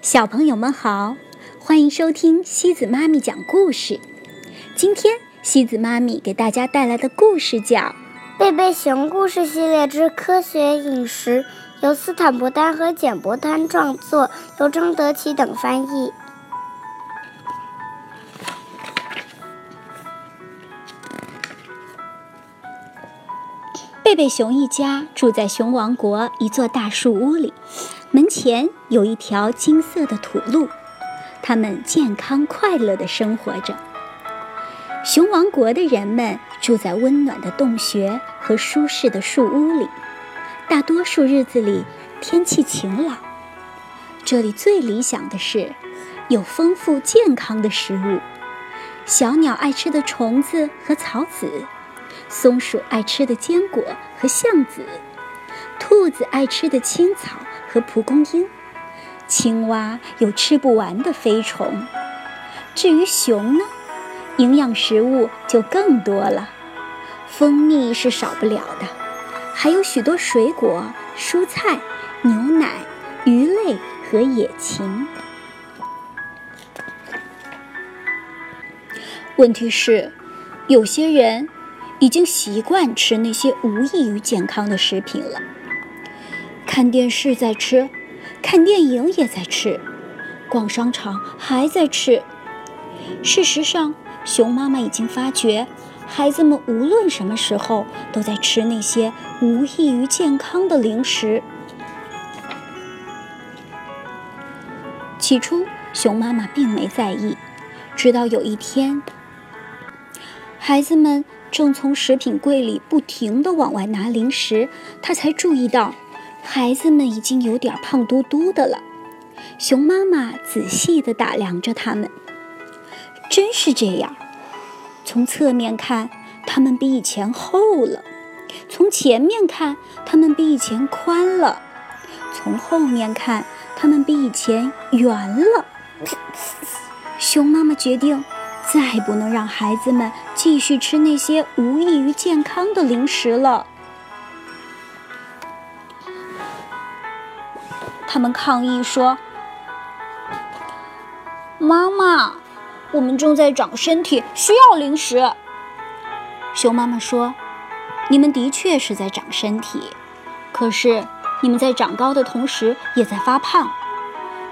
小朋友们好，欢迎收听西子妈咪讲故事。今天西子妈咪给大家带来的故事叫《贝贝熊故事系列之科学饮食》，由斯坦伯丹和简伯丹创作，由张德奇等翻译。贝贝熊一家住在熊王国一座大树屋里。门前有一条金色的土路，他们健康快乐地生活着。熊王国的人们住在温暖的洞穴和舒适的树屋里，大多数日子里天气晴朗。这里最理想的是有丰富健康的食物：小鸟爱吃的虫子和草籽，松鼠爱吃的坚果和橡子，兔子爱吃的青草。和蒲公英，青蛙有吃不完的飞虫。至于熊呢，营养食物就更多了，蜂蜜是少不了的，还有许多水果、蔬菜、牛奶、鱼类和野禽。问题是，有些人已经习惯吃那些无益于健康的食品了。看电视在吃，看电影也在吃，逛商场还在吃。事实上，熊妈妈已经发觉，孩子们无论什么时候都在吃那些无益于健康的零食。起初，熊妈妈并没在意，直到有一天，孩子们正从食品柜里不停地往外拿零食，她才注意到。孩子们已经有点胖嘟嘟的了，熊妈妈仔细地打量着他们，真是这样。从侧面看，他们比以前厚了；从前面看，他们比以前宽了；从后面看，他们比以前圆了。熊妈妈决定，再不能让孩子们继续吃那些无益于健康的零食了。他们抗议说：“妈妈，我们正在长身体，需要零食。”熊妈妈说：“你们的确是在长身体，可是你们在长高的同时也在发胖。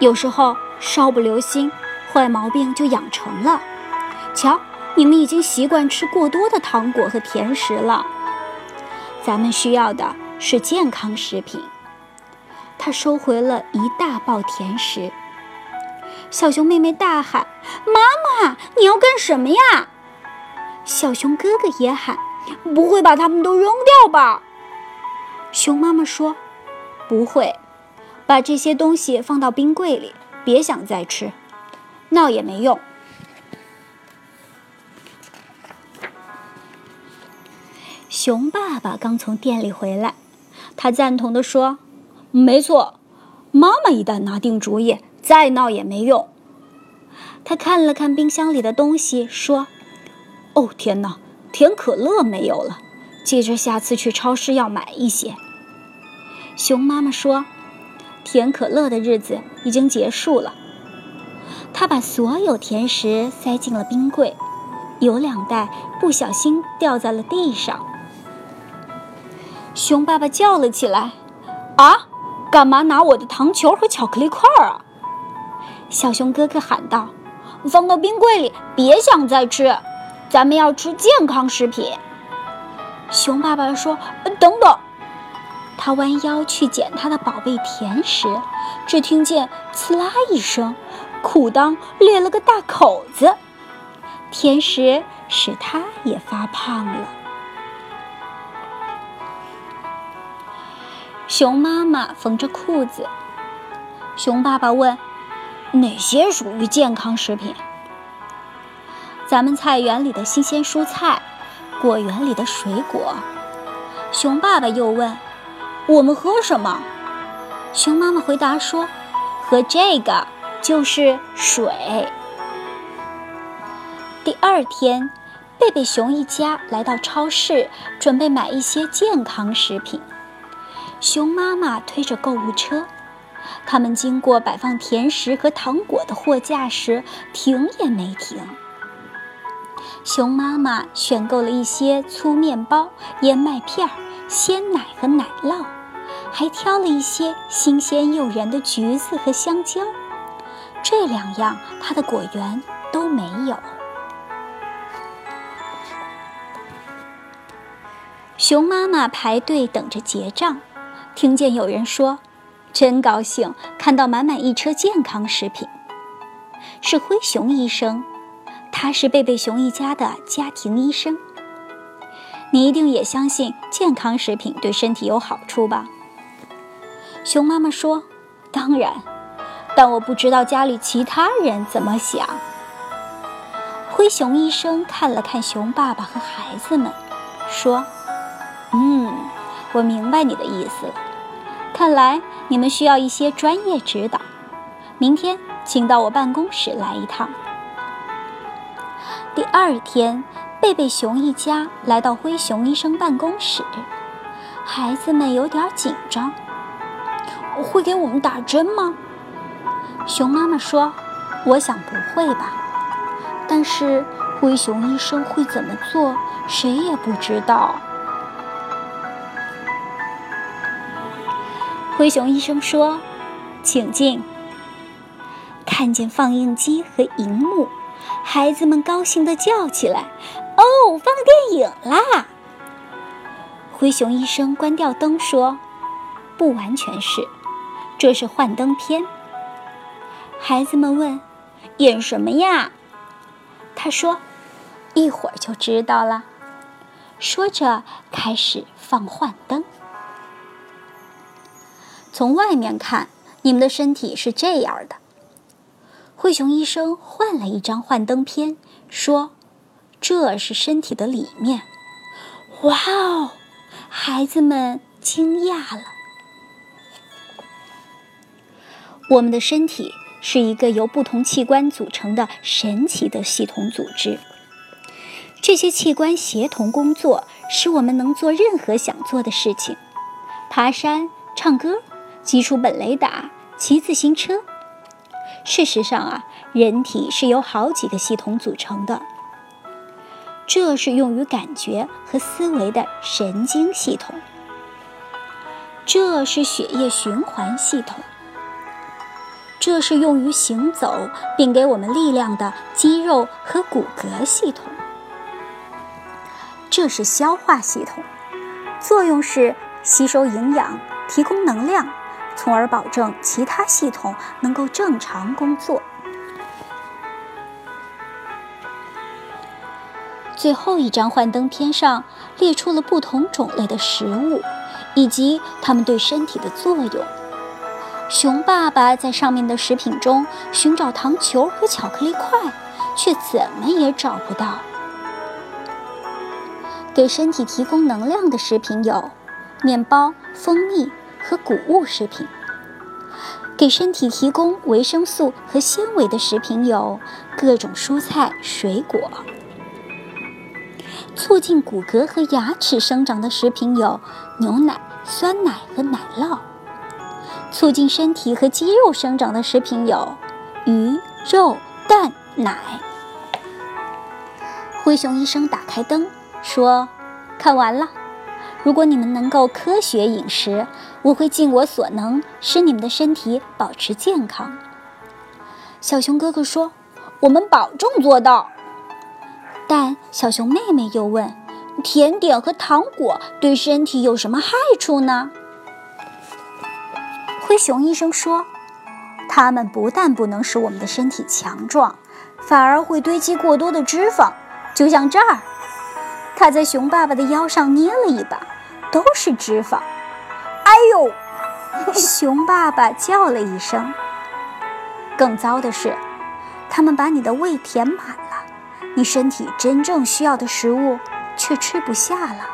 有时候稍不留心，坏毛病就养成了。瞧，你们已经习惯吃过多的糖果和甜食了。咱们需要的是健康食品。”他收回了一大包甜食。小熊妹妹大喊：“妈妈，你要干什么呀？”小熊哥哥也喊：“不会把它们都扔掉吧？”熊妈妈说：“不会，把这些东西放到冰柜里，别想再吃，闹也没用。”熊爸爸刚从店里回来，他赞同地说。没错，妈妈一旦拿定主意，再闹也没用。他看了看冰箱里的东西，说：“哦，天哪，甜可乐没有了。接着下次去超市要买一些。”熊妈妈说：“甜可乐的日子已经结束了。”他把所有甜食塞进了冰柜，有两袋不小心掉在了地上。熊爸爸叫了起来：“啊！”干嘛拿我的糖球和巧克力块啊？小熊哥哥喊道：“放到冰柜里，别想再吃。咱们要吃健康食品。”熊爸爸说：“等等。”他弯腰去捡他的宝贝甜食，只听见“呲啦”一声，裤裆裂了个大口子。甜食使他也发胖了。熊妈妈缝着裤子，熊爸爸问：“哪些属于健康食品？”咱们菜园里的新鲜蔬菜，果园里的水果。熊爸爸又问：“我们喝什么？”熊妈妈回答说：“喝这个，就是水。”第二天，贝贝熊一家来到超市，准备买一些健康食品。熊妈妈推着购物车，他们经过摆放甜食和糖果的货架时，停也没停。熊妈妈选购了一些粗面包、燕麦片、鲜奶和奶酪，还挑了一些新鲜诱人的橘子和香蕉。这两样，它的果园都没有。熊妈妈排队等着结账，听见有人说：“真高兴，看到满满一车健康食品。”是灰熊医生，他是贝贝熊一家的家庭医生。你一定也相信健康食品对身体有好处吧？熊妈妈说：“当然，但我不知道家里其他人怎么想。”灰熊医生看了看熊爸爸和孩子们，说。嗯，我明白你的意思了。看来你们需要一些专业指导。明天请到我办公室来一趟。第二天，贝贝熊一家来到灰熊医生办公室，孩子们有点紧张。会给我们打针吗？熊妈妈说：“我想不会吧。”但是灰熊医生会怎么做，谁也不知道。灰熊医生说：“请进。”看见放映机和荧幕，孩子们高兴地叫起来：“哦，放电影啦！”灰熊医生关掉灯说：“不完全是，这是幻灯片。”孩子们问：“演什么呀？”他说：“一会儿就知道了。”说着开始放幻灯。从外面看，你们的身体是这样的。灰熊医生换了一张幻灯片，说：“这是身体的里面。”哇哦！孩子们惊讶了。我们的身体是一个由不同器官组成的神奇的系统组织。这些器官协同工作，使我们能做任何想做的事情：爬山、唱歌。基础本雷达，骑自行车。事实上啊，人体是由好几个系统组成的。这是用于感觉和思维的神经系统。这是血液循环系统。这是用于行走并给我们力量的肌肉和骨骼系统。这是消化系统，作用是吸收营养，提供能量。从而保证其他系统能够正常工作。最后一张幻灯片上列出了不同种类的食物，以及它们对身体的作用。熊爸爸在上面的食品中寻找糖球和巧克力块，却怎么也找不到。给身体提供能量的食品有面包、蜂蜜。和谷物食品，给身体提供维生素和纤维的食品有各种蔬菜、水果；促进骨骼和牙齿生长的食品有牛奶、酸奶和奶酪；促进身体和肌肉生长的食品有鱼、肉、蛋、奶。灰熊医生打开灯，说：“看完了。”如果你们能够科学饮食，我会尽我所能使你们的身体保持健康。小熊哥哥说：“我们保证做到。”但小熊妹妹又问：“甜点和糖果对身体有什么害处呢？”灰熊医生说：“它们不但不能使我们的身体强壮，反而会堆积过多的脂肪，就像这儿。”他在熊爸爸的腰上捏了一把。都是脂肪，哎呦！熊爸爸叫了一声。更糟的是，他们把你的胃填满了，你身体真正需要的食物却吃不下了。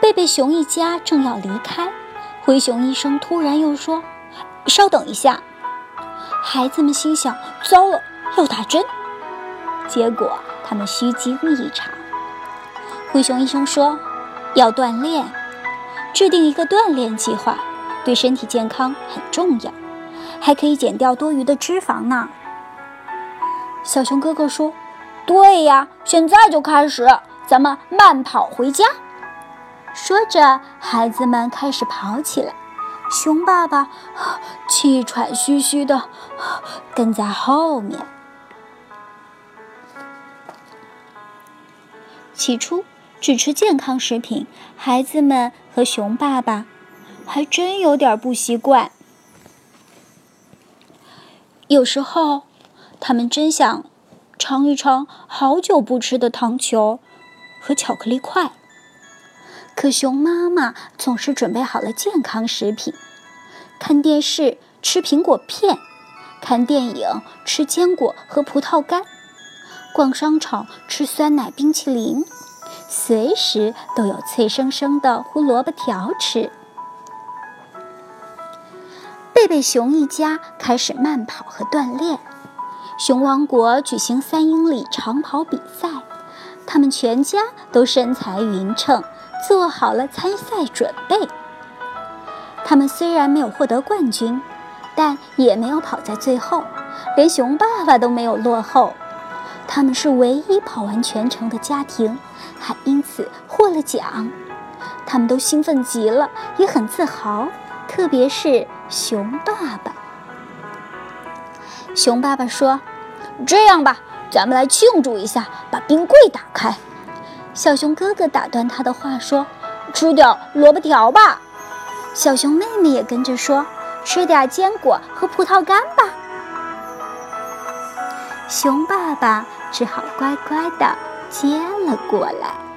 贝贝熊一家正要离开，灰熊医生突然又说：“稍等一下。”孩子们心想：“糟了，要打针。”结果。他们虚惊一场。灰熊医生说：“要锻炼。”制定一个锻炼计划，对身体健康很重要，还可以减掉多余的脂肪呢。小熊哥哥说：“对呀，现在就开始，咱们慢跑回家。”说着，孩子们开始跑起来。熊爸爸气喘吁吁的跟在后面。起初只吃健康食品，孩子们和熊爸爸还真有点不习惯。有时候，他们真想尝一尝好久不吃的糖球和巧克力块。可熊妈妈总是准备好了健康食品，看电视吃苹果片，看电影吃坚果和葡萄干，逛商场吃酸奶冰淇淋，随时都有脆生生的胡萝卜条吃。贝贝熊一家开始慢跑和锻炼，熊王国举行三英里长跑比赛，他们全家都身材匀称。做好了参赛准备。他们虽然没有获得冠军，但也没有跑在最后，连熊爸爸都没有落后。他们是唯一跑完全程的家庭，还因此获了奖。他们都兴奋极了，也很自豪，特别是熊爸爸。熊爸爸说：“这样吧，咱们来庆祝一下，把冰柜打开。”小熊哥哥打断他的话说：“吃点萝卜条吧。”小熊妹妹也跟着说：“吃点坚果和葡萄干吧。”熊爸爸只好乖乖地接了过来。